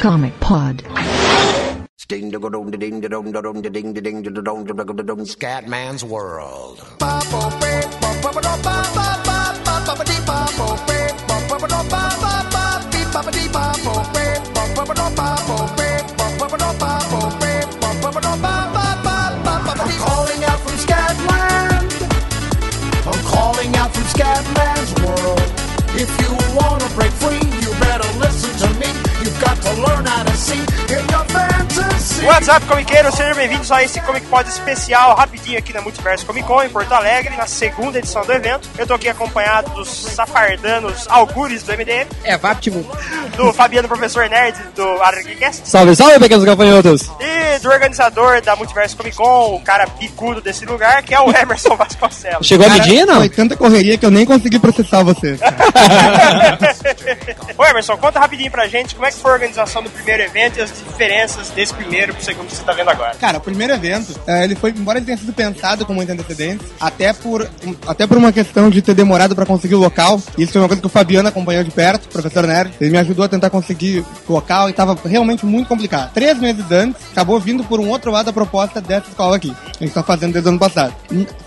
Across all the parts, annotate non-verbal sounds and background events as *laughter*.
Comic Pod. Scatman's World. I'm calling out from Scatland. I'm calling out from Scatman's World. If you fantasy. What's up, comiqueiros? Sejam bem-vindos a esse Comic Pod especial, rapidinho aqui na Multiverso Comic Con, em Porto Alegre, na segunda edição do evento. Eu tô aqui acompanhado dos safardanos algures do MDM, É, Vaptimo. do Fabiano Professor Nerd, do Aragcast, Salve, salve, pequenos gafanhotos. e do organizador da Multiverso Comic Con, o cara bicudo desse lugar, que é o *laughs* Emerson Vasconcelos. Chegou a medir, não? Foi tanta correria que eu nem consegui processar vocês. *laughs* Ô Emerson, conta rapidinho pra gente como é que foi a organização do primeiro evento e as diferenças desse primeiro pro segundo que você tá vendo agora. Cara, o primeiro evento, eh, ele foi, embora ele tenha sido pensado com muita antecedência, até por, até por uma questão de ter demorado pra conseguir o local. Isso foi uma coisa que o Fabiano acompanhou de perto, professor Nerd. Ele me ajudou a tentar conseguir o local e tava realmente muito complicado. Três meses antes, acabou vindo por um outro lado a proposta dessa escola aqui. A gente tá fazendo desde o ano passado.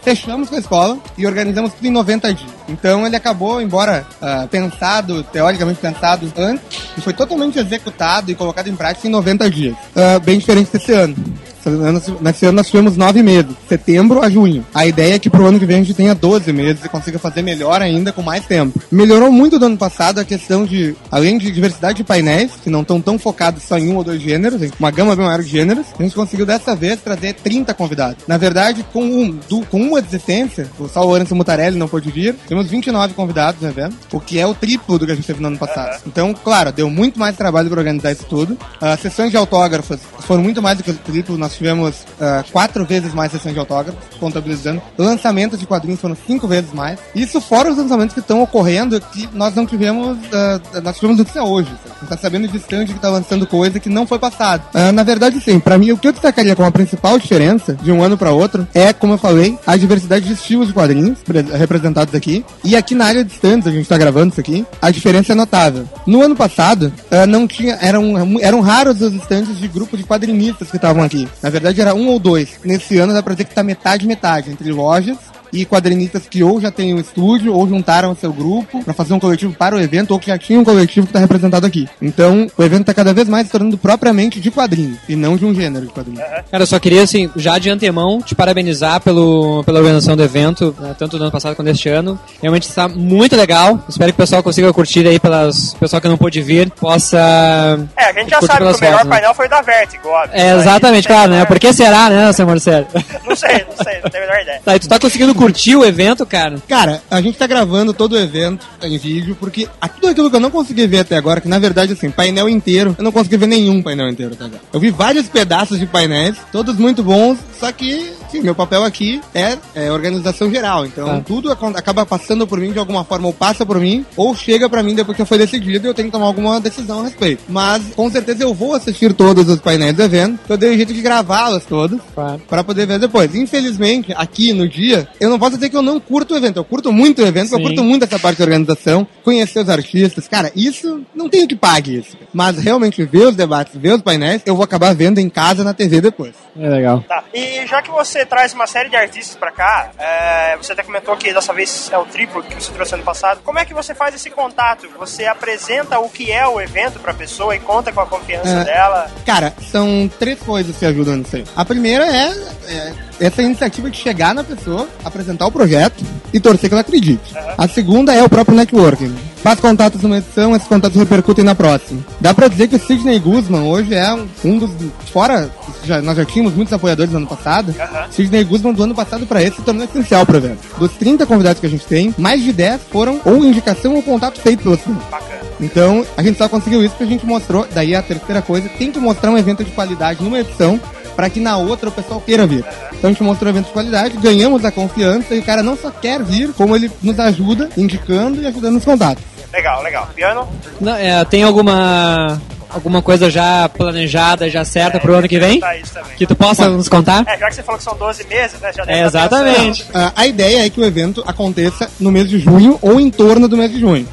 Fechamos com a escola e organizamos tudo em 90 dias. Então ele acabou, embora ah, pensado, teoricamente pensado antes, e foi totalmente executado e colocado em prática em 90 dias. Ah, bem diferente desse ano. Nesse ano nós tivemos nove meses, setembro a junho. A ideia é que pro ano que vem a gente tenha 12 meses e consiga fazer melhor ainda com mais tempo. Melhorou muito do ano passado a questão de, além de diversidade de painéis, que não estão tão focados só em um ou dois gêneros, uma gama bem maior de gêneros, a gente conseguiu dessa vez trazer 30 convidados. Na verdade, com, um, du- com uma desistência, o só o Anderson Mutarelli não pôde vir, temos 29 convidados no evento, o que é o triplo do que a gente teve no ano passado. Então, claro, deu muito mais trabalho para organizar isso tudo. As sessões de autógrafos foram muito mais do que o triplo, nós tivemos ah, quatro vezes mais sessões de autógrafos, contabilizando. Lançamentos de quadrinhos foram cinco vezes mais. Isso fora os lançamentos que estão ocorrendo que nós não tivemos, ah, nós tivemos notícia hoje. sabe? A gente tá sabendo de stand que tá lançando coisa que não foi passado. Ah, na verdade, sim, pra mim, o que eu destacaria como a principal diferença de um ano para outro é, como eu falei, a diversidade de estilos de quadrinhos pre- representados aqui. E aqui na área de stands, a gente tá gravando isso aqui, a diferença é notável. No ano passado, não tinha, eram, eram raros os stands de grupo de quadrinistas que estavam aqui. Na verdade, era um ou dois. Nesse ano, dá pra dizer que tá metade metade entre lojas e quadrinistas que ou já têm um estúdio ou juntaram o seu grupo para fazer um coletivo para o evento ou que já tinham um coletivo que está representado aqui. Então, o evento está cada vez mais se tornando propriamente de quadrinhos e não de um gênero de quadrinhos. Cara, eu só queria, assim, já de antemão, te parabenizar pelo, pela organização do evento, né, tanto do ano passado quanto deste ano. Realmente está muito legal. Espero que o pessoal consiga curtir aí, pelas pessoal que não pôde vir, possa. É, a gente já curtir sabe que o melhor né? painel foi o da Vertigo, óbvio. É, exatamente, tem- claro, né? Por que será, né, seu Marcelo? Não sei, não sei, não tenho a menor ideia. Tá, e tu tá conseguindo curtir o evento, cara? Cara, a gente tá gravando todo o evento em vídeo, porque tudo aquilo que eu não consegui ver até agora, que na verdade, assim, painel inteiro, eu não consegui ver nenhum painel inteiro até agora. Eu vi vários pedaços de painéis, todos muito bons, só que, sim, meu papel aqui é, é organização geral. Então, Tá. tudo acaba passando por mim de alguma forma, ou passa por mim, ou chega pra mim depois que foi decidido e eu tenho que tomar alguma decisão a respeito. Mas, com certeza, eu vou assistir todos os painéis do evento, eu dei um jeito de gravá-los todos, Claro. para poder ver depois. Infelizmente, aqui no dia, eu não posso dizer que eu não curto o evento. Eu curto muito o evento, eu Sim. curto muito essa parte de organização, conhecer os artistas. Cara, isso não tenho que pague isso. Mas realmente ver os debates, ver os painéis, eu vou acabar vendo em casa na TV depois. É legal. Tá. E já que você traz uma série de artistas pra cá, é, você até comentou que dessa vez é o triplo que você trouxe ano passado. Como é que você faz esse contato? Você apresenta o que é o evento pra pessoa e conta com a confiança É. dela? Cara, são três coisas que ajudam nisso aí. A primeira é, é essa iniciativa de chegar na pessoa, apresentar o projeto e torcer que ela acredite. A segunda é o próprio networking. Faz contatos numa edição, esses contatos repercutem na próxima. Dá pra dizer que o Sidney Guzman hoje é um, um dos. Fora, já- nós já tínhamos muitos apoiadores no ano passado. Sidney Guzman do ano passado pra esse se tornou essencial pro evento. Dos 30 convidados que a gente tem, mais de 10 foram ou indicação ou contato feito pelo Sidney. Bacana. Então, a gente só conseguiu isso porque a gente mostrou, daí a terceira coisa, tem que mostrar um evento de qualidade numa edição para que na outra o pessoal queira vir. Então a gente mostrou um evento de qualidade, ganhamos a confiança e o cara não só quer vir, como ele nos ajuda indicando e ajudando nos contatos. Legal, legal. Piano? Não, é, tem alguma alguma coisa já planejada, já certa pro ano que vem? Que tu possa nos contar? É, já que você falou que são 12 meses, né? Já deve É, exatamente. Ah, a ideia é que o evento aconteça no mês de junho ou em torno do mês de junho.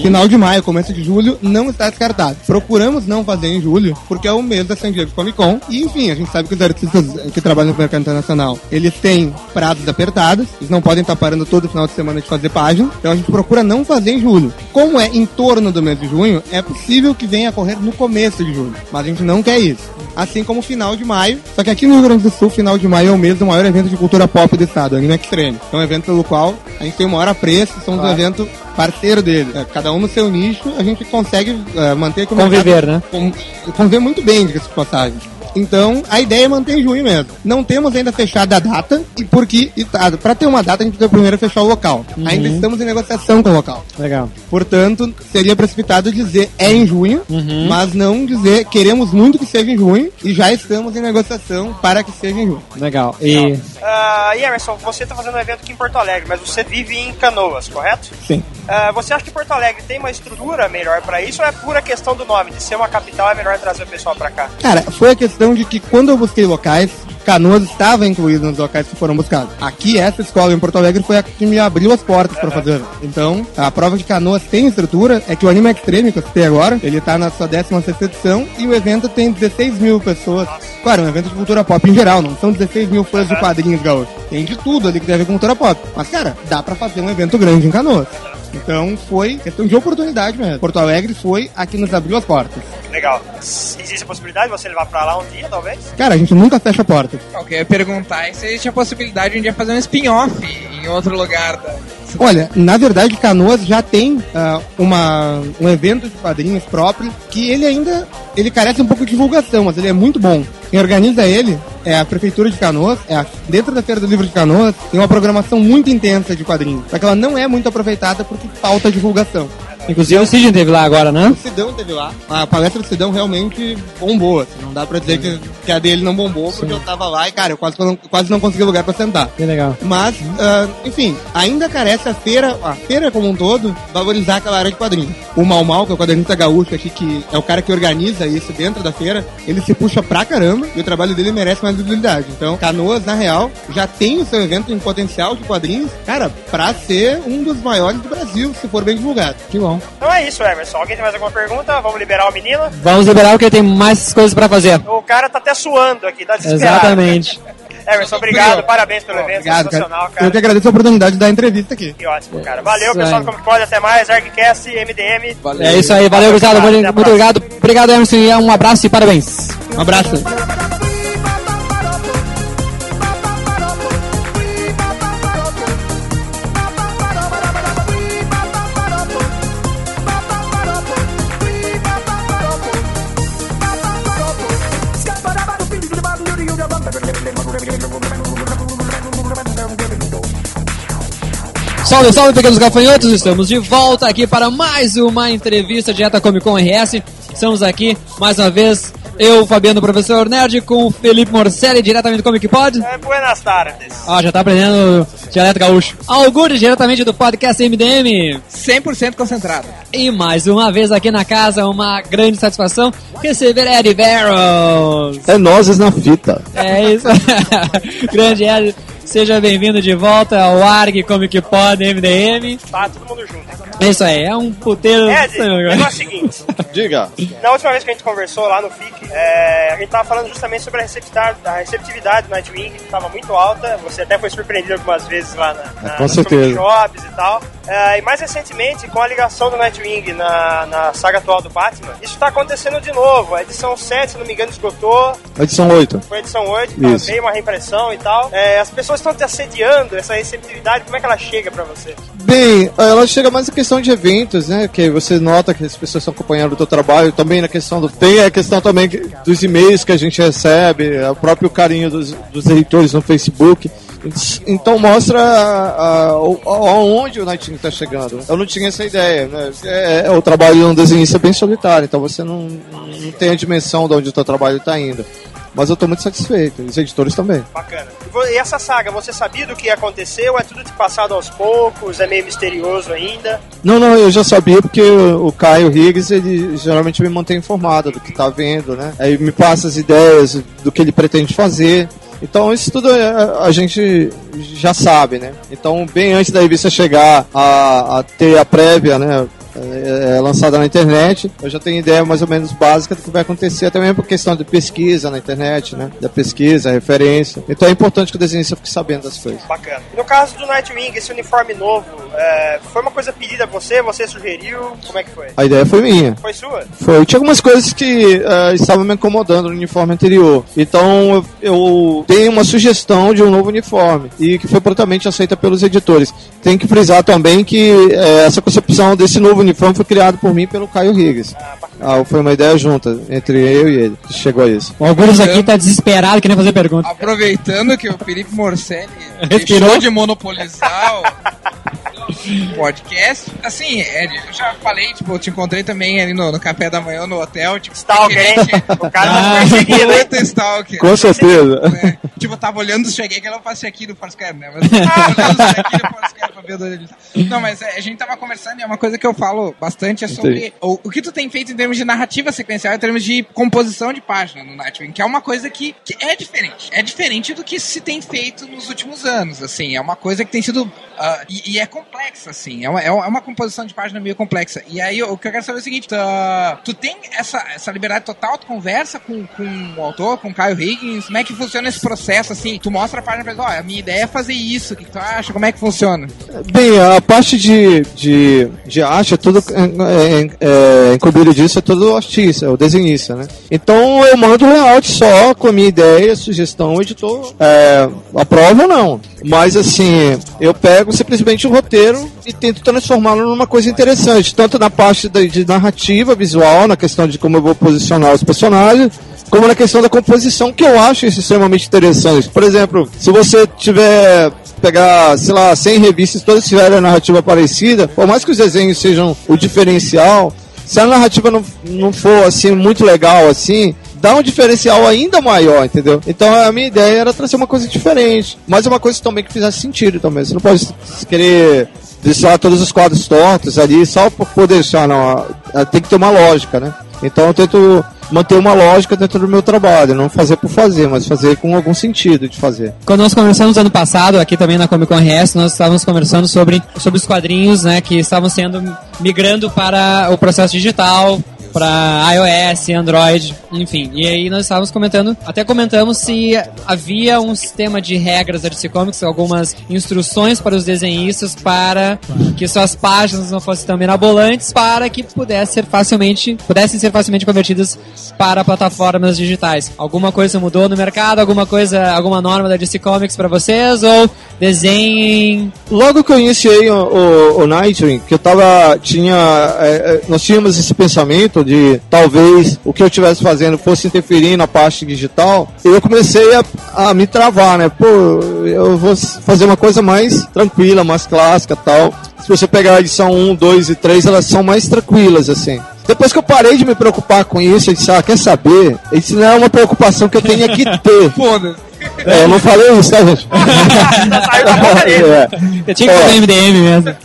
Final de maio, começo de julho, não está descartado. Procuramos não fazer em julho, porque é o mês da San Diego Comic Con. E, enfim, a gente sabe que os artistas que trabalham no mercado internacional, eles têm prazos apertados, eles não podem estar parando todo final de semana de fazer página. Então a gente procura não fazer em julho. Como é em torno do mês de junho, é possível que venha a ocorrer no começo de julho. Mas a gente não quer isso. Assim como o final de maio. Só que aqui no Rio Grande do Sul, final de maio é o mês do maior evento de cultura pop do estado, Anime Extreme. É um evento pelo qual a gente tem o maior apreço, somos um evento parceiro dele. É, cada um no seu nicho, a gente consegue é, manter Conviver, mercado- né? com- conviver muito bem, diga-se de passagem. Então, a ideia é manter em junho mesmo. Não temos ainda fechada a data, e porque, tá, pra ter uma data, a gente precisa primeiro fechar o local. Ainda estamos em negociação com o local. Legal. Portanto, seria precipitado dizer é em junho, mas não dizer queremos muito que seja em junho e já estamos em negociação para que seja em junho. Legal. E Ah, e Emerson, você tá fazendo um evento aqui em Porto Alegre, mas você vive em Canoas, correto? Sim. Ah, você acha que Porto Alegre tem uma estrutura melhor pra isso ou é pura questão do nome? De ser uma capital é melhor trazer o pessoal pra cá? Cara, foi a questão de que quando eu busquei locais, Canoas estava incluído nos locais que foram buscados. Aqui, essa escola em Porto Alegre foi a que me abriu as portas para fazer. Então, a prova de Canoas tem estrutura é que o Anime Extreme, que eu citei agora, ele tá na sua 16 edição e o evento tem 16 mil pessoas. Claro, é um evento de cultura pop em geral, não são 16 mil fãs de quadrinhos gaúchos. Tem de tudo ali que com cultura pop. Mas, cara, dá pra fazer um evento grande em Canoas. Então, foi questão de oportunidade mesmo. Porto Alegre foi a que nos abriu as portas. Legal. Existe a possibilidade de você levar pra lá um dia, talvez? Cara, a gente nunca fecha a porta. Eu ia perguntar é se existe a possibilidade de um dia fazer um spin-off em outro lugar da. Olha, na verdade, Canoas já tem ah, uma, um evento de quadrinhos próprio que ele ainda ele carece um pouco de divulgação, mas ele é muito bom. Quem organiza ele é a Prefeitura de Canoas, é a- dentro da Feira do Livro de Canoas, tem uma programação muito intensa de quadrinhos. Só que ela não é muito aproveitada porque falta divulgação. inclusive o Sidney teve lá agora, né? O Sidão teve lá. A palestra do Sidão realmente bombou. assim, não dá pra dizer que, que a dele não bombou, porque eu tava lá e, cara, eu quase não, quase não consegui lugar pra sentar. Que legal. Mas, ah, enfim, ainda carece a feira, a feira como um todo, valorizar aquela área de quadrinhos. O Mal Mal, que é o quadrinista gaúcho aqui, que é o cara que organiza isso dentro da feira, ele se puxa pra caramba e o trabalho dele merece mais visibilidade. Então, Canoas, na real, já tem o seu evento em potencial de quadrinhos, cara, pra ser um dos maiores do Brasil, se for bem divulgado. Que bom. Então é isso, Emerson. Alguém tem mais alguma pergunta? Vamos liberar o menino? Vamos liberar porque tem mais coisas pra fazer. O cara tá até suando aqui, tá desesperado. Exatamente. *laughs* Emerson, obrigado. Parabéns pelo evento. Obrigado, sensacional, cara. cara. Eu que agradeço a oportunidade de dar a entrevista aqui. Que ótimo, cara. Valeu, Isso pessoal aí. do Comic Pod. Até mais. ArgCast, MDM. Valeu. É isso aí, valeu, Gustavo. Muito, obrigado. Obrigado, Emerson. e Um abraço e parabéns. Um abraço. Salve, salve, pequenos gafanhotos! Estamos de volta aqui para mais uma entrevista direta Comic Con RS. Estamos aqui, mais uma vez, eu, Fabiano, professor Nerd, com o Felipe Morcelli, diretamente do Comic Pod. É, buenas tardes. Ó, já tá aprendendo dialeto gaúcho. Algures, diretamente do podcast MDM. 100% concentrado. E mais uma vez aqui na casa, uma grande satisfação receber Eddie Barrows. É nozes na fita. É isso. *laughs* grande Eddie, seja bem-vindo de volta ao ARG Comic Pod MDM. Tá todo mundo junto. É isso aí, é um puteiro. Ed, o negócio é o seguinte. Diga. Na última vez que a gente conversou lá no FIC, é, a gente tava falando justamente sobre a receptividade, a receptividade do Nightwing, que estava muito alta. Você até foi surpreendido algumas vezes lá na, na, com nas certeza. e tal. É, e mais recentemente, com a ligação do Nightwing na, na saga atual do Batman, isso tá acontecendo de novo. A edição 7, se não me engano, esgotou. Edição 8. Foi a edição 8, tá, Isso. veio uma reimpressão e tal. É, as pessoas estão te assediando, essa receptividade, como é que ela chega pra você? Bem, ela chega mais em questão de eventos, né? Que você nota que as pessoas estão acompanhando o teu trabalho. Também na questão do. Tem a questão também dos e-mails que a gente recebe, o próprio carinho dos, dos leitores no Facebook. Então mostra a- a- o- aonde o Nightingale está chegando. Eu não tinha essa ideia, né? É, é o trabalho de um desenhista bem solitário, então você não, não tem a dimensão de onde o teu trabalho está indo. Mas eu estou muito satisfeito, os editores também. Bacana. e essa saga, você sabia do que aconteceu? É tudo passado aos poucos? É meio misterioso ainda? Não, não, eu já sabia porque o, Caio Higgs, ele geralmente me mantém informado do que tá vendo, né? Aí me passa as ideias do que ele pretende fazer. Então isso tudo é, a gente já sabe, né? Então bem antes da revista chegar a, a ter a prévia, né? É, é lançada na internet, eu já tenho ideia mais ou menos básica do que vai acontecer, até mesmo por questão de pesquisa na internet, né? Da pesquisa, referência. Então é importante que o desenhista fique sabendo das coisas. Bacana. No caso do Nightwing, esse uniforme novo, é, foi uma coisa pedida a você? Você sugeriu? Como é que foi? A ideia foi minha. Foi sua? Foi. Tinha algumas coisas que eh, estavam me incomodando no uniforme anterior. Então eu, eu dei uma sugestão de um novo uniforme e que foi prontamente aceita pelos editores. Tem que frisar também que eh, essa concepção desse novo uniforme foi criado por mim pelo Caio Higgs. Ah, foi uma ideia junta entre eu e ele que chegou a isso. O Algures aqui tá desesperado, querendo fazer pergunta. Aproveitando que o Felipe Morcelli Respirou? deixou de monopolizar o podcast. Assim, Ed, eu já falei, tipo, eu te encontrei também ali no, no café da manhã no hotel. Tipo, Stalker, hein? referente- O cara Ah. tá perseguindo, hein? Puta Stalker. Com certeza. É, tipo, eu tava olhando, cheguei que ela passei aqui do Foursquare, né? Mas eu tava olhando isso aqui do Foursquare pra ver onde ele tá. Não, mas é, a gente tava conversando e é uma coisa que eu falo bastante é sobre o, o que tu tem feito em termos de narrativa sequencial, em termos de composição de página no Nightwing, que é uma coisa que, que é diferente. É diferente do que se tem feito nos últimos anos, assim. É uma coisa que tem sido... ah, e, e é complexa, assim. É uma, é uma composição de página meio complexa. E aí, o que eu quero saber é o seguinte, tu, ah, tu tem essa, essa liberdade total, tu conversa com, com o autor, com o Caio Higgins, como é que funciona esse processo, assim? Tu mostra a página pra ele, ó, a minha ideia é fazer isso, o que, tu acha, como é que funciona? Bem, a parte de, de, de arte é tudo. É, é, é, incumbido disso é todo artista, é o desenhista, né? Então eu mando um layout só com a minha ideia, sugestão, o editor é, aprova ou não. Mas assim, eu pego simplesmente o roteiro e tento transformá-lo numa coisa interessante, tanto na parte da, de narrativa visual, na questão de como eu vou posicionar os personagens, como na questão da composição, que eu acho extremamente interessante. Por exemplo, se você tiver pegar, sei lá, 100 revistas, todas tiverem a narrativa parecida, por mais que os desenhos sejam o diferencial, se a narrativa não, não for assim muito legal assim, dá um diferencial ainda maior, entendeu? Então a minha ideia era trazer uma coisa diferente, mas uma coisa também que fizesse sentido também. Você não pode querer deixar todos os quadros tortos ali só por por deixar, não. Tem que ter uma lógica, né? Então eu tento manter uma lógica dentro do meu trabalho, não fazer por fazer, mas fazer com algum sentido de fazer. Quando nós conversamos ano passado, aqui também na Comic Con RS, nós estávamos conversando sobre, sobre os quadrinhos, né, que estavam sendo migrando para o processo digital, para iOS, Android, enfim. E aí nós estávamos comentando, até comentamos se havia um sistema de regras da DC Comics, algumas instruções para os desenhistas para que suas páginas não fossem tão mirabolantes, para que pudesse ser facilmente, pudessem ser facilmente convertidas para plataformas digitais. Alguma coisa mudou no mercado? Alguma coisa, alguma norma da DC Comics para vocês? Ou desenhem Logo que eu iniciei o, o, o Nightwing, que eu tava, tinha, é, é, nós tínhamos esse pensamento de talvez o que eu estivesse fazendo fosse interferir na parte digital, eu comecei a, a me travar, né? Pô, eu vou fazer uma coisa mais tranquila, mais clássica tal. Se você pegar a edição 1, 2 e 3, elas são mais tranquilas, assim. Depois que eu parei de me preocupar com isso, eu disse, ah, quer saber? Isso não é uma preocupação que eu tenha que ter. *laughs* Foda-se. É, eu não falei isso, tá, gente? É. Eu tinha que fazer É. MDM mesmo.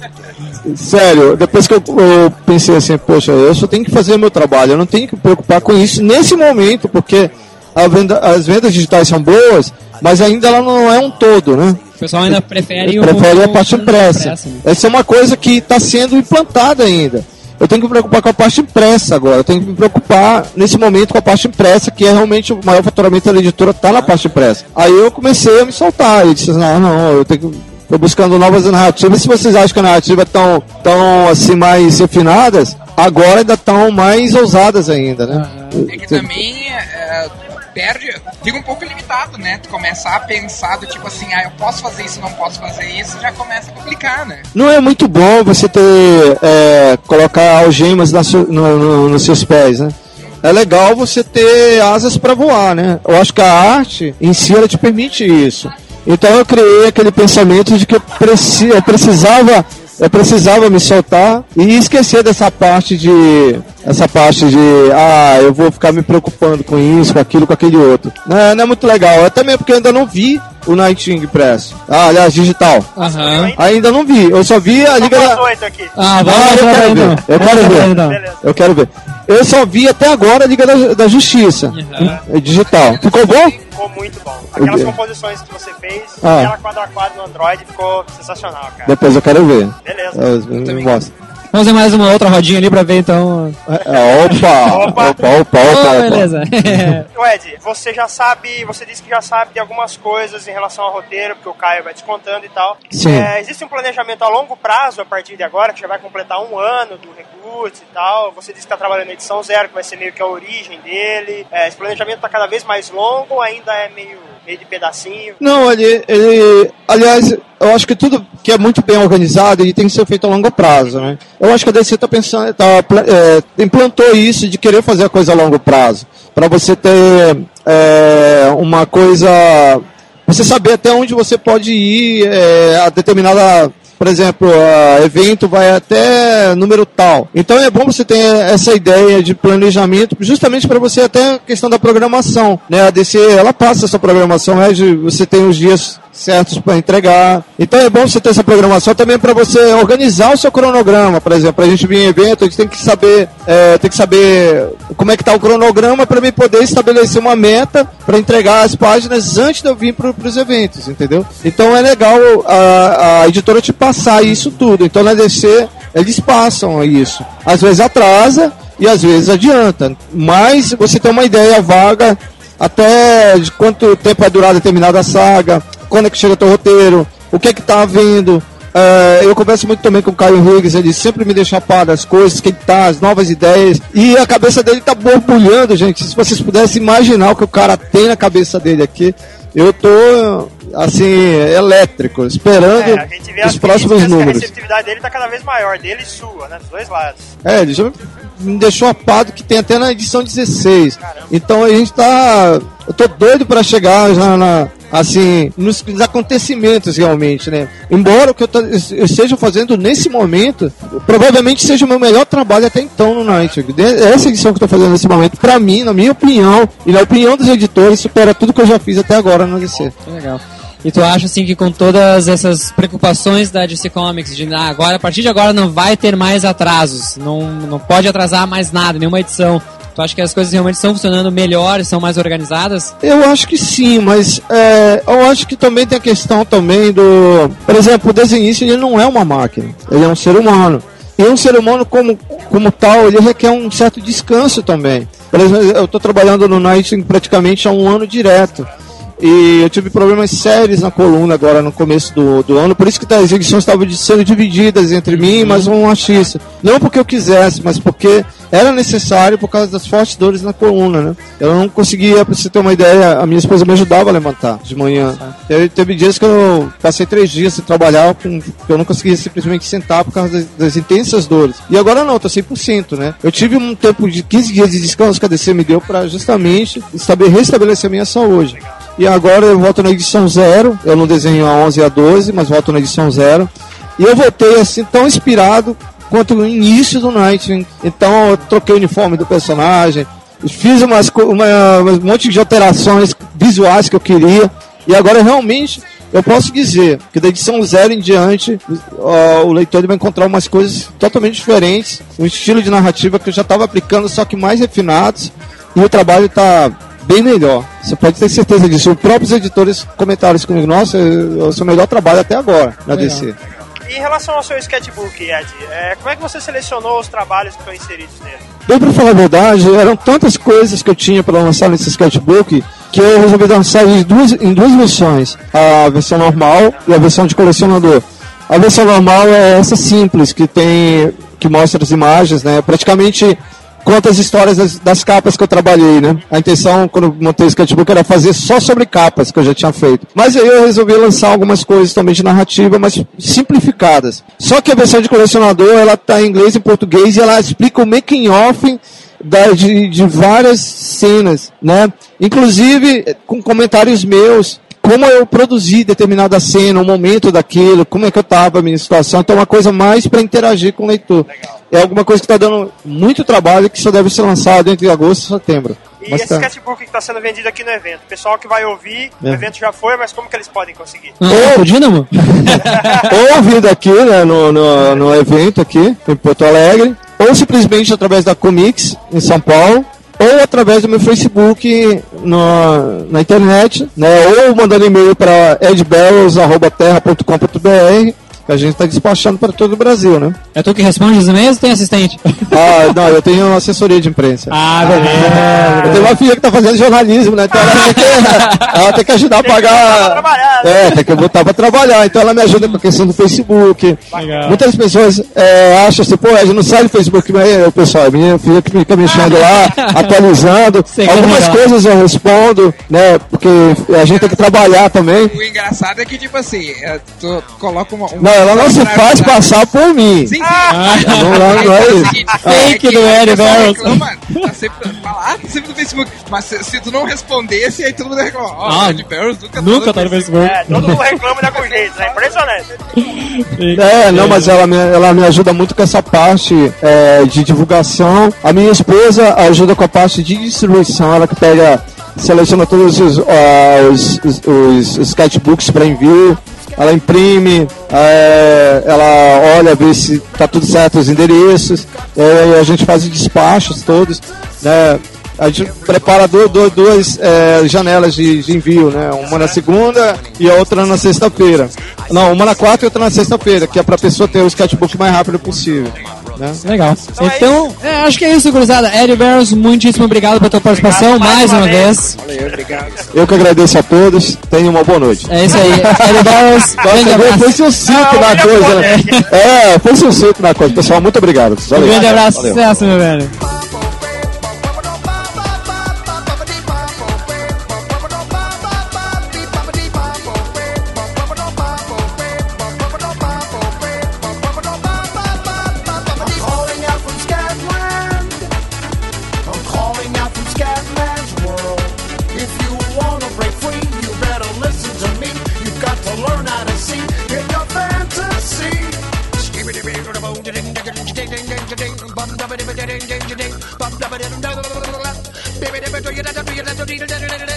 Sério, depois que eu, eu pensei assim, poxa, eu só tenho que fazer o meu trabalho, eu não tenho que me preocupar com isso nesse momento, porque a venda- as vendas digitais são boas, mas ainda ela não é um todo, né? O pessoal ainda prefere o Prefere a o- parte o impressa. né? Essa é uma coisa que está sendo implantada ainda. Eu tenho que me preocupar com a parte impressa agora. Eu tenho que me preocupar nesse momento com a parte impressa, que é realmente o maior faturamento da editora, está na parte impressa. Aí eu comecei a me soltar. Eu disse, não, não, eu tenho que. Tô buscando novas narrativas. Se vocês acham que a narrativa tão, tão assim mais refinadas, agora ainda estão mais ousadas ainda, né? É que também é, perde, fica um pouco limitado, né? Tu começar a pensar do tipo assim, ah, eu posso fazer isso, não posso fazer isso, já começa a complicar, né? Não é muito bom você ter é, colocar algemas na su- no- no- nos seus pés, né? É legal você ter asas para voar, né? Eu acho que a arte em si ela te permite isso. Então eu criei aquele pensamento de que eu, eu precisava eu precisava me soltar e esquecer dessa parte de essa parte de ah, eu vou ficar me preocupando com isso, com aquilo, com aquele outro. Não é, não é muito legal. É também porque eu ainda não vi o Nighting Press. Ah, aliás, digital. Aham. Ainda não vi. Eu só vi a Liga da... oito aqui. Ah, Ah, vamos eu quero então. ver. Eu quero ver. então. Eu quero ver. Eu só vi até agora a Liga da, da Justiça. É Digital. Ficou bom? Ficou muito bom. Aquelas composições que você fez, Ah. aquela quadro a quadro no Android, ficou sensacional, cara. Depois eu quero ver. Beleza. Eu, me mostra. Vamos ver mais uma outra rodinha ali pra ver então. É, opa! Opa. Opa, opa, opa, opa. beleza. *laughs* Ed, você já sabe, você disse que já sabe de algumas coisas em relação ao roteiro, porque o Caio vai te contando e tal. Sim. É, existe um planejamento a longo prazo a partir de agora, que já vai completar um ano do Recruits e tal. Você disse que está trabalhando na edição zero, que vai ser meio que a origem dele. É, esse planejamento está cada vez mais longo ou ainda é meio, meio de pedacinho? Não, ele, ele. Aliás, eu acho que tudo que é muito bem organizado ele tem que ser feito a longo prazo, né? Eu acho que a DC está pensando, tá, é, implantou isso de querer fazer a coisa a longo prazo. Para você ter é, uma coisa. Você saber até onde você pode ir é, a determinada. Por exemplo, a evento vai até número tal. Então é bom você ter essa ideia de planejamento, justamente para você até a questão da programação. Né? A DC ela passa essa programação, é de você tem os dias certos para entregar. Então é bom você ter essa programação também para você organizar o seu cronograma, por exemplo. Para a gente vir em evento, a gente tem que saber, é, tem que saber como é que está o cronograma para mim poder estabelecer uma meta para entregar as páginas antes de eu vir para os eventos, entendeu? Então é legal a, a editora te passar isso tudo. Então na DC eles passam isso. Às vezes atrasa e às vezes adianta. Mas você tem uma ideia vaga até de quanto tempo vai durar determinada saga, quando é que chega o teu roteiro, o que é que tá vindo. É, eu converso muito também com o Caio Higgs, ele sempre me deixa par das coisas, que tá, as novas ideias. E a cabeça dele tá borbulhando, gente. Se vocês pudessem imaginar o que o cara tem na cabeça dele aqui, eu tô assim, elétrico, esperando É, os as próximos que a números. receptividade dele tá cada vez maior, dele e sua, né? Dos dois lados. É, ele já me deixou apado que tem até na edição 16. Então a gente tá. Eu tô doido pra chegar já na. Assim, nos, nos acontecimentos realmente, né? Embora o que eu, eu esteja fazendo nesse momento, provavelmente seja o meu melhor trabalho até então no Night. Essa edição que eu tô fazendo nesse momento, pra mim, na minha opinião, e na opinião dos editores, supera tudo que eu já fiz até agora no DC. Que legal. E tu acha assim que com todas essas preocupações da DC Comics, de ah, agora, a partir de agora não vai ter mais atrasos, não, não pode atrasar mais nada, nenhuma edição. Tu acha que as coisas realmente estão funcionando melhor, são mais organizadas? Eu acho que sim, mas é, eu acho que também tem a questão também do. Por exemplo, o desenhista ele não é uma máquina, ele é um ser humano. E um ser humano como, como tal, ele requer um certo descanso também. Por exemplo, eu estou trabalhando no Night praticamente há um ano direto. E eu tive problemas sérios na coluna agora no começo do, do ano, por isso que as edições estavam sendo divididas entre mim e mais um artista. Não porque eu quisesse, mas porque era necessário por causa das fortes dores na coluna, né? Eu não conseguia, pra você ter uma ideia, a minha esposa me ajudava a levantar de manhã. Eu, teve dias que eu passei três dias sem trabalhar, com, que eu não conseguia simplesmente sentar por causa das, das intensas dores. E agora não, tô 100%, né? Eu tive um tempo de 15 dias de descanso que a DC me deu para justamente estabe- restabelecer a minha saúde. E agora eu volto na edição zero. Eu não desenho a 11 e a 12, mas volto na edição zero. E eu voltei assim tão inspirado quanto no início do Nightwing. Então eu troquei o uniforme do personagem, fiz umas, uma, um monte de alterações visuais que eu queria. E agora realmente eu posso dizer que da edição zero em diante ó, o leitor vai encontrar umas coisas totalmente diferentes, um estilo de narrativa que eu já estava aplicando, só que mais refinados. E o trabalho está bem melhor. Você pode ter certeza disso. Os próprios editores comentaram isso comigo. Nossa, é o seu melhor trabalho até agora na DC. E em relação ao seu sketchbook, Ed, é, como é que você selecionou os trabalhos que estão inseridos nele? Bem, pra falar a verdade, eram tantas coisas que eu tinha para lançar nesse sketchbook que eu resolvi lançar em duas, em duas versões: a versão normal e a versão de colecionador. A versão normal é essa simples, que tem que mostra as imagens, né? Praticamente conta as histórias das, das capas que eu trabalhei, né? A intenção, quando montei o sketchbook, era fazer só sobre capas que eu já tinha feito. Mas aí eu resolvi lançar algumas coisas também de narrativa, mas simplificadas. Só que a versão de colecionador, ela tá em inglês e português e ela explica o making off de, de várias cenas, né? Inclusive com comentários meus, como eu produzi determinada cena, o momento daquilo, como é que eu estava, a minha situação. Então, é uma coisa mais para interagir com o leitor. É alguma coisa que está dando muito trabalho e que só deve ser lançado entre agosto e setembro. E Mas esse tá. sketchbook que está sendo vendido aqui no evento? O pessoal que vai ouvir, o É. evento já foi, mas como que eles podem conseguir? Ah, o Dínamo? *laughs* ou vindo aqui né, no, no, no evento aqui em Porto Alegre, ou simplesmente através da Comics em São Paulo, ou através do meu Facebook no, na internet, né, ou mandando e-mail para edbarrels.terra.com.br que a gente está despachando para todo o Brasil, né? É tu que responde os e-mails ou tem assistente? Ah, não, eu tenho uma assessoria de imprensa. Ah, beleza. Eu tenho uma filha que está fazendo jornalismo, né? Então ela tem que, ela tem que ajudar a Tem que botar pagar. né? É, tem que botar pra trabalhar. Então ela me ajuda com a questão do Facebook. Legal. Muitas pessoas é, acham assim, pô, a gente não sai do Facebook, mas é, pessoal, é minha filha que fica mexendo lá, *laughs* atualizando. Sei Algumas coisas eu respondo, né? Porque a gente tem que trabalhar também. O engraçado é que, tipo assim, é, tu coloca uma. uma Não, ela não se faz passar por mim. Sim, sim. Não, não, não é isso. seguinte, Fake é do pessoal Barros. reclama, Tá sempre, fala, ah, tá sempre no Facebook. Mas se, se tu não respondesse, aí todo mundo reclama. Ó, Ah, Eddie Barros nunca, Nunca tá no Facebook. É, todo mundo reclama de algum jeito, né? Impressionante. É, não, mas ela me, ela me ajuda muito com essa parte é, de divulgação. A minha esposa ajuda com a parte de distribuição, ela que pega, seleciona todos os, ah, os, os, os sketchbooks para envio. Ela imprime, é, ela olha, vê se tá tudo certo os endereços, é, a gente faz os despachos todos, né? A gente prepara du- du- duas é, janelas de, de envio, né? Uma na segunda e a outra na sexta-feira. Não, uma na quarta e outra na sexta-feira, que é pra pessoa ter o sketchbook mais rápido possível. Né? Legal. Então é Então, é, acho que é isso, gurizada. Eddie Barros, muitíssimo obrigado pela tua participação Obrigado mais mais uma uma vez. Valeu, obrigado. Eu que agradeço a todos, tenham uma boa noite. É isso aí. *laughs* Eddie Barros, grande abraço. foi seu cinto Não, na coisa, né? É, foi seu cinto na coisa. Pessoal, muito obrigado. Um Valeu. grande abraço, Valeu. sucesso, meu velho. Baby,